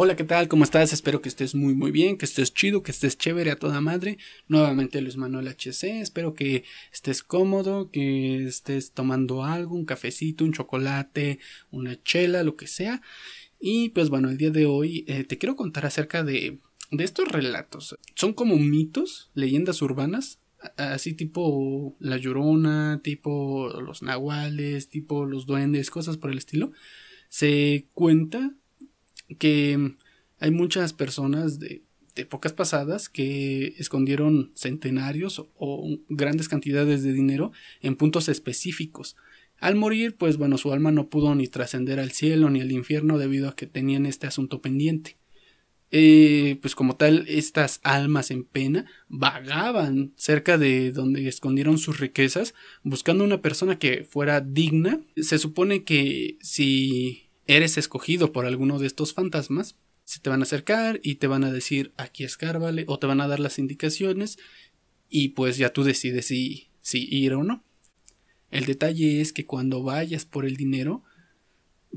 Hola, ¿qué tal? ¿Cómo estás? Espero que estés muy muy bien, que estés chido, que estés chévere a toda madre. Nuevamente Luis Manuel HC, espero que estés cómodo, que estés tomando algo, un cafecito, un chocolate, una chela, lo que sea. Y pues bueno, el día de hoy eh, te quiero contar acerca de, de estos relatos. Son como mitos, leyendas urbanas, así tipo La Llorona, tipo los nahuales, tipo los duendes, cosas por el estilo. Se cuenta que hay muchas personas de, épocas pasadas que escondieron centenarios o, grandes cantidades de dinero en puntos específicos. Al morir, pues bueno, su alma no pudo ni trascender al cielo ni al infierno debido a que tenían este asunto pendiente. Eh, pues como tal, estas almas en pena vagaban cerca de donde escondieron sus riquezas, buscando una persona que fuera digna. Se supone que si eres escogido por alguno de estos fantasmas, se te van a acercar y te van a decir aquí escárvale o te van a dar las indicaciones y pues ya tú decides si, si ir o no. El detalle es que cuando vayas por el dinero,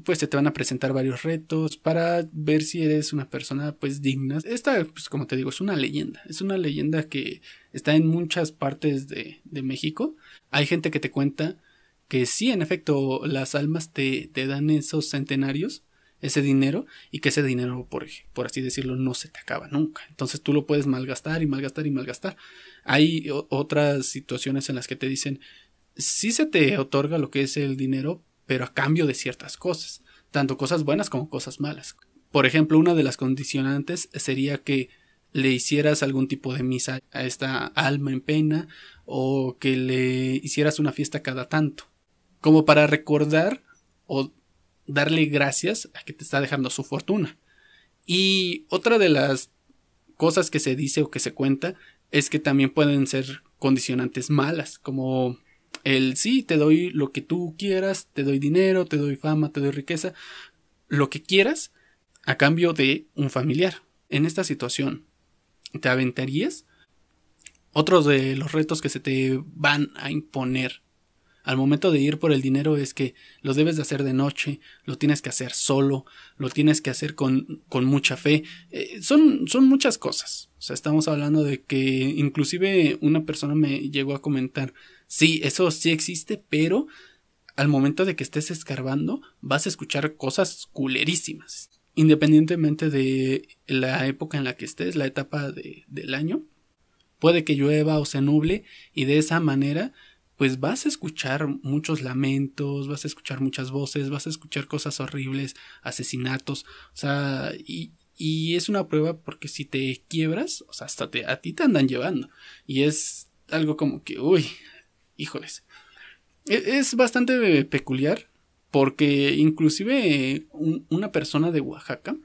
pues se te van a presentar varios retos para ver si eres una persona pues digna. Esta, pues como te digo, es una leyenda. Es una leyenda que está en muchas partes de, de México. Hay gente que te cuenta que sí, en efecto, las almas te, te dan esos centenarios, ese dinero, y que ese dinero, por, por así decirlo, no se te acaba nunca. Entonces tú lo puedes malgastar y malgastar y malgastar. Hay otras situaciones en las que te dicen, sí se te otorga lo que es el dinero, pero a cambio de ciertas cosas, tanto cosas buenas como cosas malas. Por ejemplo, una de las condicionantes sería que le hicieras algún tipo de misa a esta alma en pena o que le hicieras una fiesta cada tanto como para recordar o darle gracias a que te está dejando su fortuna. Y otra de las cosas que se dice o que se cuenta es que también pueden ser condicionantes malas, como el sí, te doy lo que tú quieras, te doy dinero, te doy fama, te doy riqueza, lo que quieras a cambio de un familiar. En esta situación, ¿te aventarías? Otro de los retos que se te van a imponer al momento de ir por el dinero es que lo debes de hacer de noche, lo tienes que hacer solo, lo tienes que hacer con, con mucha fe. Eh, son, son muchas cosas. O sea, estamos hablando de que inclusive una persona me llegó a comentar, sí, eso sí existe, pero al momento de que estés escarbando vas a escuchar cosas culerísimas. Independientemente de la época en la que estés, la etapa de, del año, puede que llueva o se nuble y de esa manera pues vas a escuchar muchos lamentos, vas a escuchar muchas voces, vas a escuchar cosas horribles, asesinatos, o sea, y, es una prueba porque si te quiebras, o sea, hasta te, a ti te andan llevando. Y es algo como que, uy, híjoles. E, es, bastante peculiar porque inclusive una persona de Oaxaca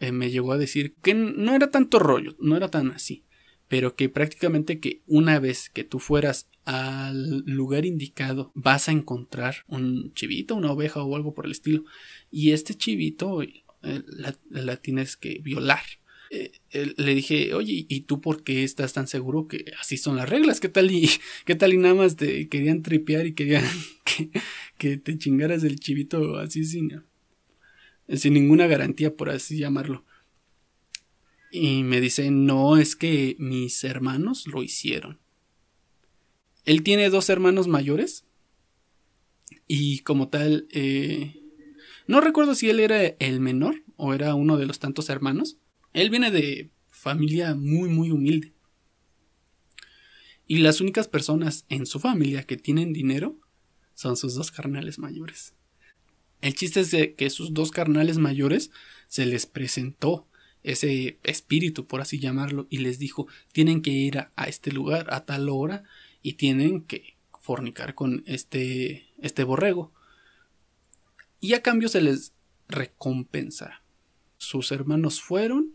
eh, me llegó a decir que no era tanto rollo, no era tan así pero que prácticamente que una vez que tú fueras al lugar indicado vas a encontrar un chivito, una oveja o algo por el estilo y este chivito eh, la, tienes que violar. Eh, le dije, oye, ¿y tú por qué estás tan seguro que así son las reglas? ¿Qué tal y, qué tal y nada más te querían tripear y querían que, que te chingaras el chivito así sin, sin ninguna garantía, por así llamarlo? Y me dice, no, es que mis hermanos lo hicieron. Él tiene dos hermanos mayores. Y como tal, eh, no recuerdo si él era el menor o era uno de los tantos hermanos. Él viene de familia muy, muy humilde. Y las únicas personas en su familia que tienen dinero son sus dos carnales mayores. El chiste es que sus dos carnales mayores se les presentó ese espíritu, por así llamarlo, y les dijo, tienen que ir a, este lugar a tal hora y tienen que fornicar con este, este borrego. Y a cambio se les recompensa. Sus hermanos fueron,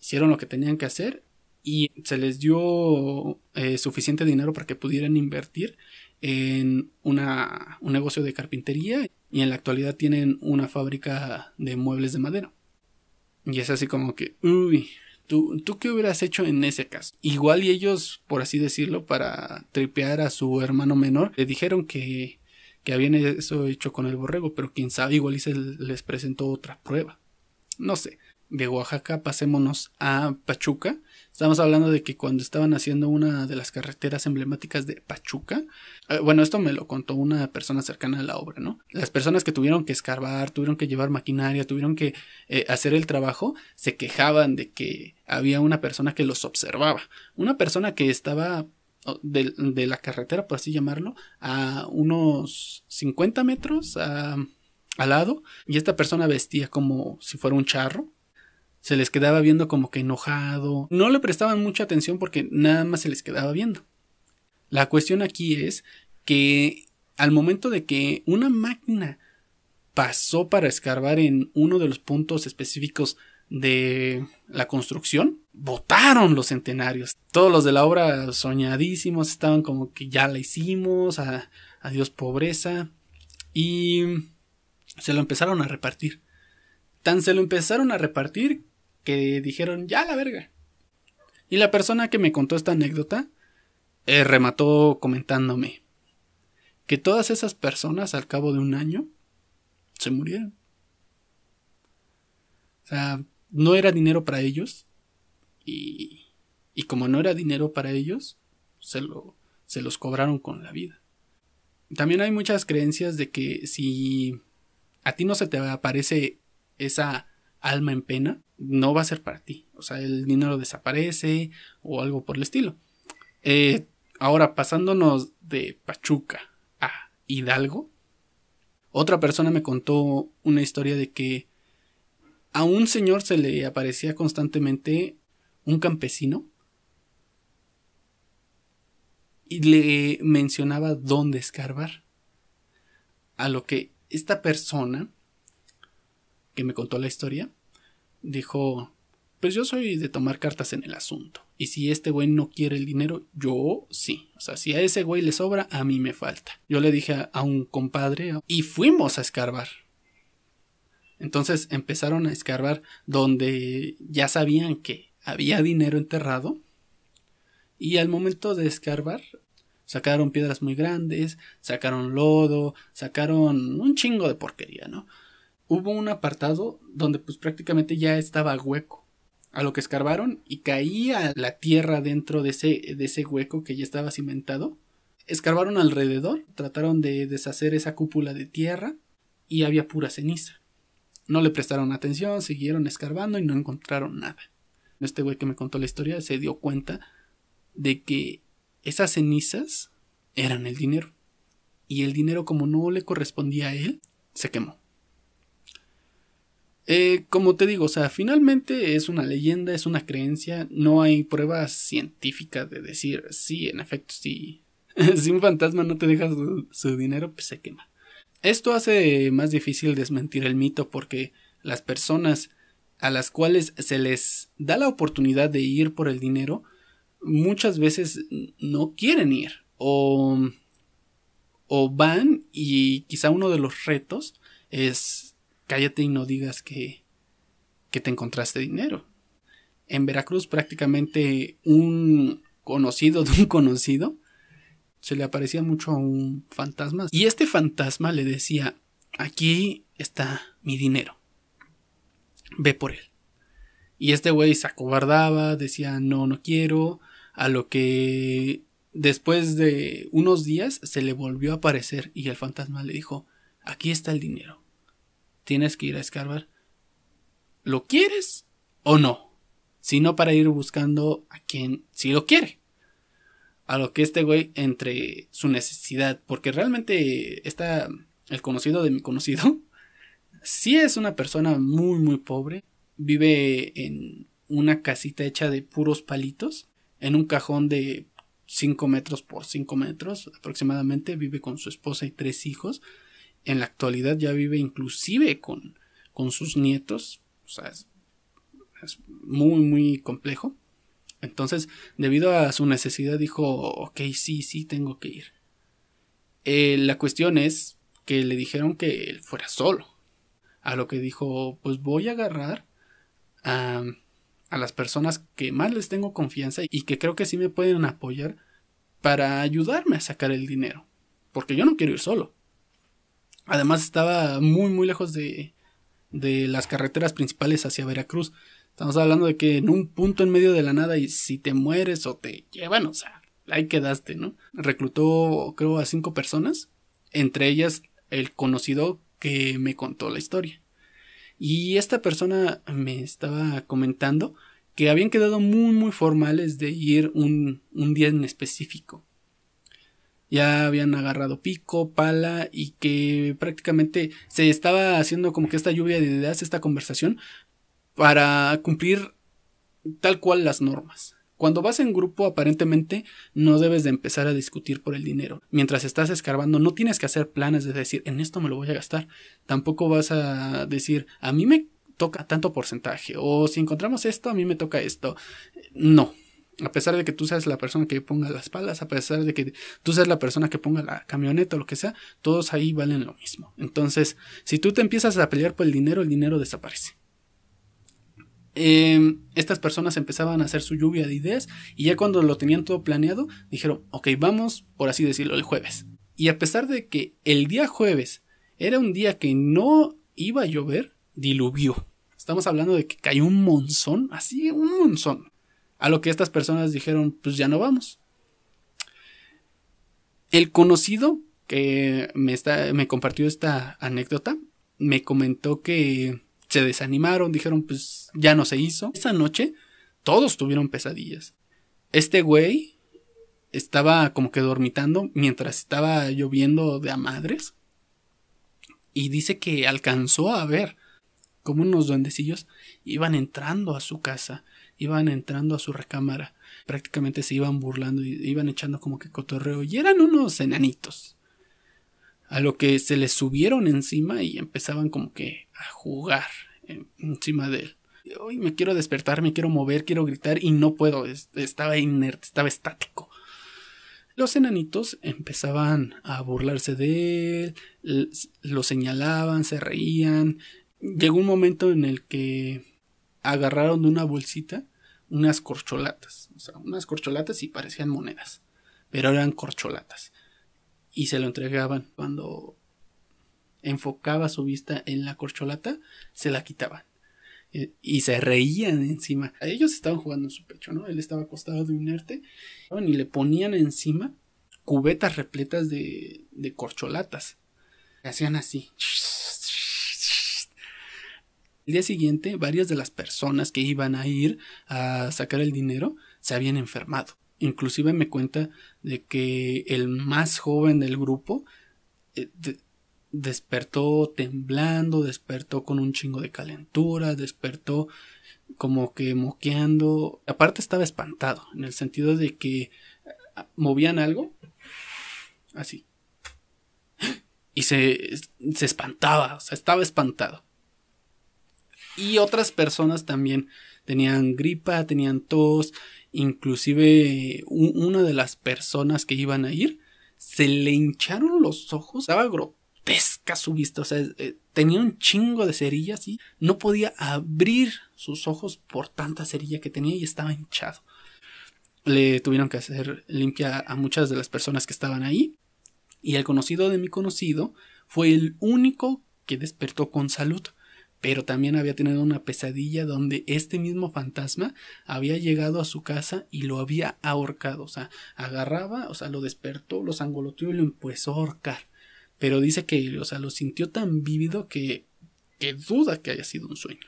hicieron lo que tenían que hacer y se les dio eh, suficiente dinero para que pudieran invertir en una, un negocio de carpintería y en la actualidad tienen una fábrica de muebles de madera. Y es así como que, uy, ¿tú, ¿tú qué hubieras hecho en ese caso? Igual y ellos, por así decirlo, para tripear a su hermano menor, le dijeron que, que habían eso hecho con el borrego, pero quién sabe, igual y se les presentó otra prueba. No sé. De Oaxaca pasémonos a Pachuca. Estamos hablando de que cuando estaban haciendo una de las carreteras emblemáticas de Pachuca, eh, bueno, esto me lo contó una persona cercana a la obra, ¿no? Las personas que tuvieron que escarbar, tuvieron que llevar maquinaria, tuvieron que eh, hacer el trabajo, se quejaban de que había una persona que los observaba, una persona que estaba de, de la carretera, por así llamarlo, a unos 50 metros al lado, y esta persona vestía como si fuera un charro, se les quedaba viendo como que enojado. No le prestaban mucha atención porque nada más se les quedaba viendo. La cuestión aquí es que al momento de que una máquina pasó para escarbar en uno de los puntos específicos de la construcción, votaron los centenarios. Todos los de la obra soñadísimos estaban como que ya la hicimos, adiós pobreza, y se lo empezaron a repartir. Tan se lo empezaron a repartir que dijeron, ya la verga. Y la persona que me contó esta anécdota eh, remató comentándome que todas esas personas al cabo de un año se murieron. O sea, no era dinero para ellos y, y como no era dinero para ellos, se, lo, se los cobraron con la vida. También hay muchas creencias de que si a ti no se te aparece esa alma en pena, no va a ser para ti. O sea, el dinero desaparece o algo por el estilo. Eh, ahora, pasándonos de Pachuca a Hidalgo, otra persona me contó una historia de que a un señor se le aparecía constantemente un campesino y le mencionaba dónde escarbar. A lo que esta persona que me contó la historia, dijo, pues yo soy de tomar cartas en el asunto. Y si este güey no quiere el dinero, yo sí. O sea, si a ese güey le sobra, a mí me falta. Yo le dije a, un compadre y fuimos a escarbar. Entonces empezaron a escarbar donde ya sabían que había dinero enterrado. Y al momento de escarbar, sacaron piedras muy grandes, sacaron lodo, sacaron un chingo de porquería, ¿no? Hubo un apartado donde pues prácticamente ya estaba hueco. A lo que escarbaron y caía la tierra dentro de ese, de ese hueco que ya estaba cimentado. Escarbaron alrededor, trataron de deshacer esa cúpula de tierra y había pura ceniza. No le prestaron atención, siguieron escarbando y no encontraron nada. Este güey que me contó la historia se dio cuenta de que esas cenizas eran el dinero. Y el dinero como no le correspondía a él, se quemó. Eh, como te digo, o sea, finalmente es una leyenda, es una creencia, no hay pruebas científicas de decir, sí, en efecto, sí, si un fantasma no te deja su, dinero, pues se quema. Esto hace más difícil desmentir el mito porque las personas a las cuales se les da la oportunidad de ir por el dinero, muchas veces no quieren ir o, o van y quizá uno de los retos es cállate y no digas que, que te encontraste dinero. En Veracruz prácticamente un conocido de un conocido se le aparecía mucho a un fantasma y este fantasma le decía aquí está mi dinero ve por él y este güey se acobardaba decía no no quiero a lo que después de unos días se le volvió a aparecer y el fantasma le dijo aquí está el dinero tienes que ir a escarbar. ¿Lo quieres o no? Sino para ir buscando a quien sí lo quiere. A lo que este güey entre su necesidad, porque realmente está el conocido de mi conocido, sí es una persona muy muy pobre, vive en una casita hecha de puros palitos, en un cajón de 5 metros por 5 metros aproximadamente, vive con su esposa y tres hijos, en la actualidad ya vive inclusive con, con sus nietos. O sea, es, muy, muy complejo. Entonces, debido a su necesidad, dijo, ok, sí, sí, tengo que ir. Eh, la cuestión es que le dijeron que él fuera solo. A lo que dijo, pues voy a agarrar a, a las personas que más les tengo confianza y que creo que sí me pueden apoyar para ayudarme a sacar el dinero. Porque yo no quiero ir solo. Además estaba muy muy lejos de, de las carreteras principales hacia Veracruz. Estamos hablando de que en un punto en medio de la nada y si te mueres o te llevan, o sea, ahí quedaste, ¿no? Reclutó creo a cinco personas, entre ellas el conocido que me contó la historia. Y esta persona me estaba comentando que habían quedado muy muy formales de ir un, un día en específico. Ya habían agarrado pico, pala y que prácticamente se estaba haciendo como que esta lluvia de ideas, esta conversación, para cumplir tal cual las normas. Cuando vas en grupo, aparentemente no debes de empezar a discutir por el dinero. Mientras estás escarbando, no tienes que hacer planes de decir, en esto me lo voy a gastar. Tampoco vas a decir, a mí me toca tanto porcentaje, o si encontramos esto, a mí me toca esto. No. A pesar de que tú seas la persona que ponga las palas, a pesar de que tú seas la persona que ponga la camioneta o lo que sea, todos ahí valen lo mismo. Entonces, si tú te empiezas a pelear por el dinero, el dinero desaparece. Em, estas personas empezaban a hacer su lluvia de ideas y ya cuando lo tenían todo planeado, dijeron, ok, vamos, por así decirlo, el jueves. Y a pesar de que el día jueves era un día que no iba a llover, diluvió. Estamos hablando de que cayó un monzón, así un monzón. A lo que estas personas dijeron, pues ya no vamos. El conocido que me, está, me compartió esta anécdota me comentó que se desanimaron, dijeron pues ya no se hizo. Esa noche todos tuvieron pesadillas. Este güey estaba como que dormitando mientras estaba lloviendo de a madres. Y dice que alcanzó a ver como unos duendecillos iban entrando a su casa, iban entrando a su recámara. Prácticamente se iban burlando y iban echando como que cotorreo. Y eran unos enanitos a lo que se les subieron encima y empezaban como que a jugar encima de él. Hoy me quiero despertar, me quiero mover, quiero gritar y no puedo, estaba inerte, estaba estático. Los enanitos empezaban a burlarse de él, lo señalaban, se reían. Llegó un momento en el que agarraron de una bolsita unas corcholatas, o sea, unas corcholatas y parecían monedas, pero eran corcholatas y se lo entregaban. Cuando enfocaba su vista en la corcholata, se la quitaban. Y se reían encima. Ellos estaban jugando en su pecho, ¿no? Él estaba acostado de inerte. Y le ponían encima cubetas repletas de, de corcholatas. Hacían así. El día siguiente, varias de las personas que iban a ir a sacar el dinero se habían enfermado. Inclusive me cuenta de que el más joven del grupo eh, despertó temblando, despertó con un chingo de calentura, despertó como que moqueando. Aparte estaba espantado, en el sentido de que ah, movían algo así. Y se, se espantaba, o sea, estaba espantado. Y otras personas también tenían gripa, tenían tos, inclusive una de las personas que iban a ir se le hincharon los ojos, estaba grotesca su vista, o sea, eh, tenía un chingo de cerillas y no podía abrir sus ojos por tanta cerilla que tenía y estaba hinchado. Le tuvieron que hacer limpia a muchas de las personas que estaban ahí y el conocido de mi conocido fue el único que despertó con salud pero también había tenido una pesadilla donde este mismo fantasma había llegado a su casa y lo había ahorcado, o sea, agarraba, o sea, lo despertó, lo sangoloteó y lo empezó a ahorcar. Pero dice que, o sea, lo sintió tan vívido que, que duda que haya sido un sueño.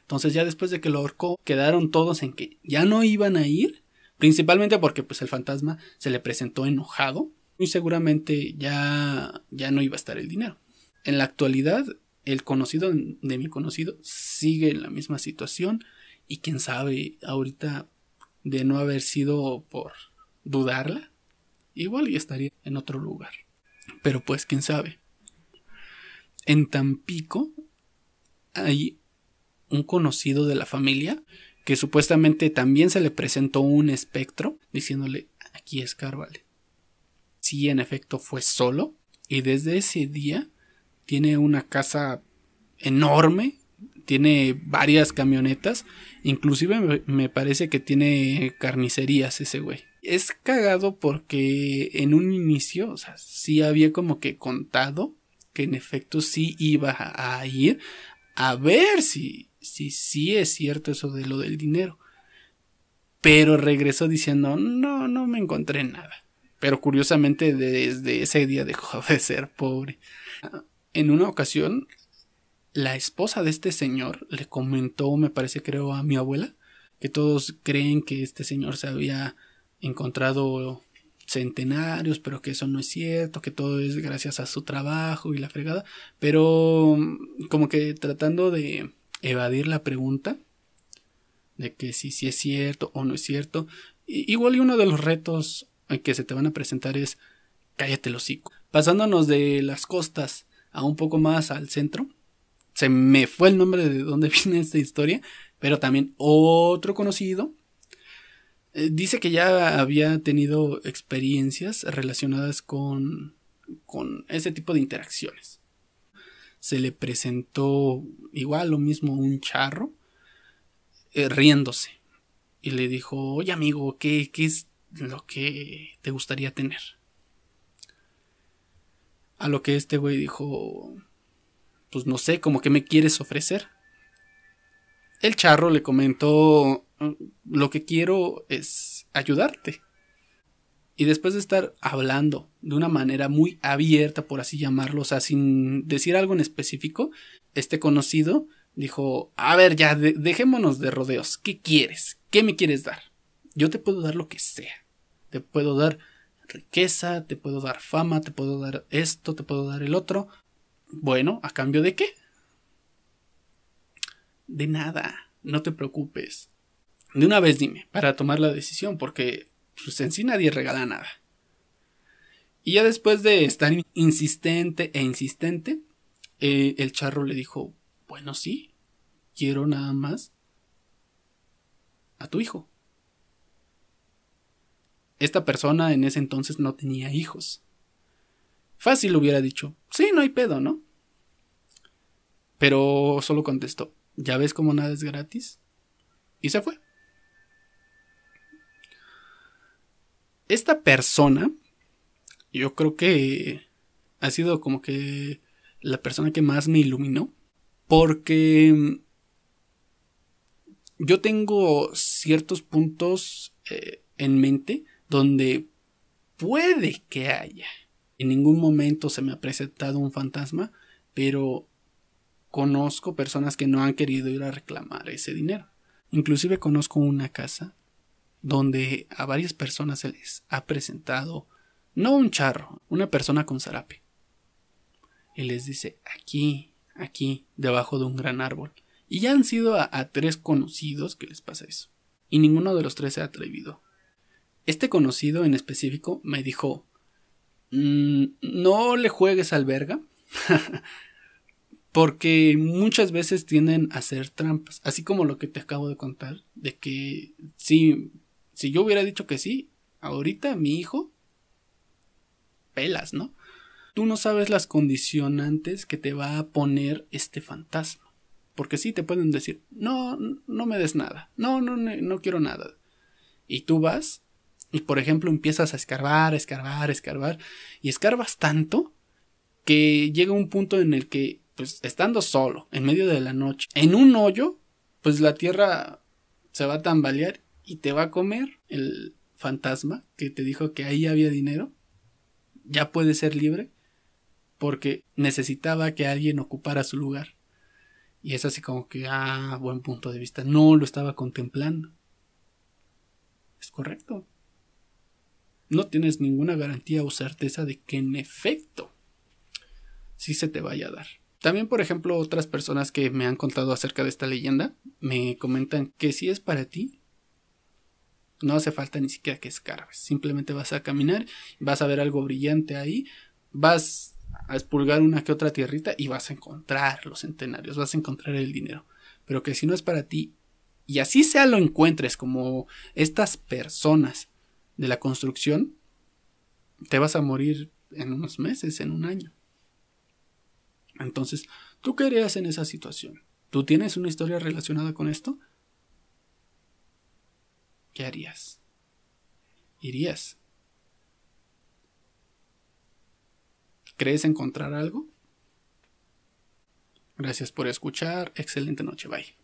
Entonces ya después de que lo ahorcó, quedaron todos en que ya no iban a ir, principalmente porque pues el fantasma se le presentó enojado y seguramente ya ya no iba a estar el dinero. En la actualidad el conocido de mi conocido sigue en la misma situación y quién sabe ahorita de no haber sido por dudarla, igual ya estaría en otro lugar. Pero pues quién sabe. En Tampico hay un conocido de la familia que supuestamente también se le presentó un espectro diciéndole aquí es Carvale. Sí, en efecto fue solo y desde ese día tiene una casa enorme, tiene varias camionetas, inclusive me parece que tiene carnicerías ese güey. Es cagado porque en un inicio, o sea, sí había como que contado que en efecto sí iba a ir a ver si si sí es cierto eso de lo del dinero. Pero regresó diciendo, no, no me encontré nada. Pero curiosamente desde ese día dejó de ser pobre. En una ocasión, la esposa de este señor le comentó, me parece creo a mi abuela, que todos creen que este señor se había encontrado centenarios, pero que eso no es cierto, que todo es gracias a su trabajo y la fregada, pero mm, como que tratando de evadir la pregunta de que si, si es cierto o no es cierto, igual y uno de los retos que se te van a presentar es cállate el hocico. Pasándonos de las costas a un poco más al centro, se me fue el nombre de dónde viene esta historia, pero también otro conocido eh, dice que ya había tenido experiencias relacionadas con, con ese tipo de interacciones. Se le presentó igual lo mismo un charro eh, riéndose y le dijo, oye amigo, ¿qué, ¿qué es lo que te gustaría tener? A lo que este güey dijo, pues no sé, como que me quieres ofrecer. El charro le comentó, lo que quiero es ayudarte. Y después de estar hablando de una manera muy abierta, por así llamarlo, o sea, sin decir algo en específico, este conocido dijo, a ver, ya, dejémonos de rodeos. ¿Qué quieres? ¿Qué me quieres dar? Yo te puedo dar lo que sea. Te puedo dar riqueza, te puedo dar fama, te puedo dar esto, te puedo dar el otro. Bueno, ¿a cambio de qué? De nada, no te preocupes. De una vez dime, para tomar la decisión, porque pues en sí nadie regala nada. Y ya después de estar insistente e insistente, eh, el charro le dijo, bueno, sí, quiero nada más a tu hijo. Esta persona en ese entonces no tenía hijos. Fácil hubiera dicho, sí, no hay pedo, ¿no? Pero solo contestó, ¿ya ves cómo nada es gratis? Y se fue. Esta persona, yo creo que ha sido como que la persona que más me iluminó. Porque yo tengo ciertos puntos eh, en mente donde puede que haya. En ningún momento se me ha presentado un fantasma, pero conozco personas que no han querido ir a reclamar ese dinero. Inclusive conozco una casa donde a varias personas se les ha presentado no un charro, una persona con zarape. Y les dice, aquí, aquí, debajo de un gran árbol. Y ya han sido a, tres conocidos que les pasa eso. Y ninguno de los tres se ha atrevido. Este conocido en específico me dijo, mm, no le juegues al verga. Porque muchas veces tienden a hacer trampas. Así como lo que te acabo de contar. De que si, si yo hubiera dicho que sí, ahorita mi hijo, pelas, ¿no? Tú no sabes las condicionantes que te va a poner este fantasma. Porque sí te pueden decir, no, no me des nada. No, no, no quiero nada. Y tú vas y, por ejemplo, empiezas a escarbar, escarbar, escarbar. Y escarbas tanto que llega un punto en el que pues estando solo, en medio de la noche, en un hoyo, pues la tierra se va a tambalear y te va a comer el fantasma que te dijo que ahí había dinero. Ya puede ser libre porque necesitaba que alguien ocupara su lugar. Y es así como que, ah, buen punto de vista, no lo estaba contemplando. Es correcto. No tienes ninguna garantía o certeza de que en efecto sí se te vaya a dar. También, por ejemplo, otras personas que me han contado acerca de esta leyenda me comentan que si es para ti, no hace falta ni siquiera que escarbes. Simplemente vas a caminar, vas a ver algo brillante ahí, vas a expulgar una que otra tierrita y vas a encontrar los centenarios, vas a encontrar el dinero. Pero que si no es para ti, y así sea lo encuentres como estas personas de la construcción, te vas a morir en unos meses, en un año. Entonces, ¿tú qué harías en esa situación? ¿Tú tienes una historia relacionada con esto? ¿Qué harías? ¿Irías? ¿Crees encontrar algo? Gracias por escuchar. Excelente noche. Bye.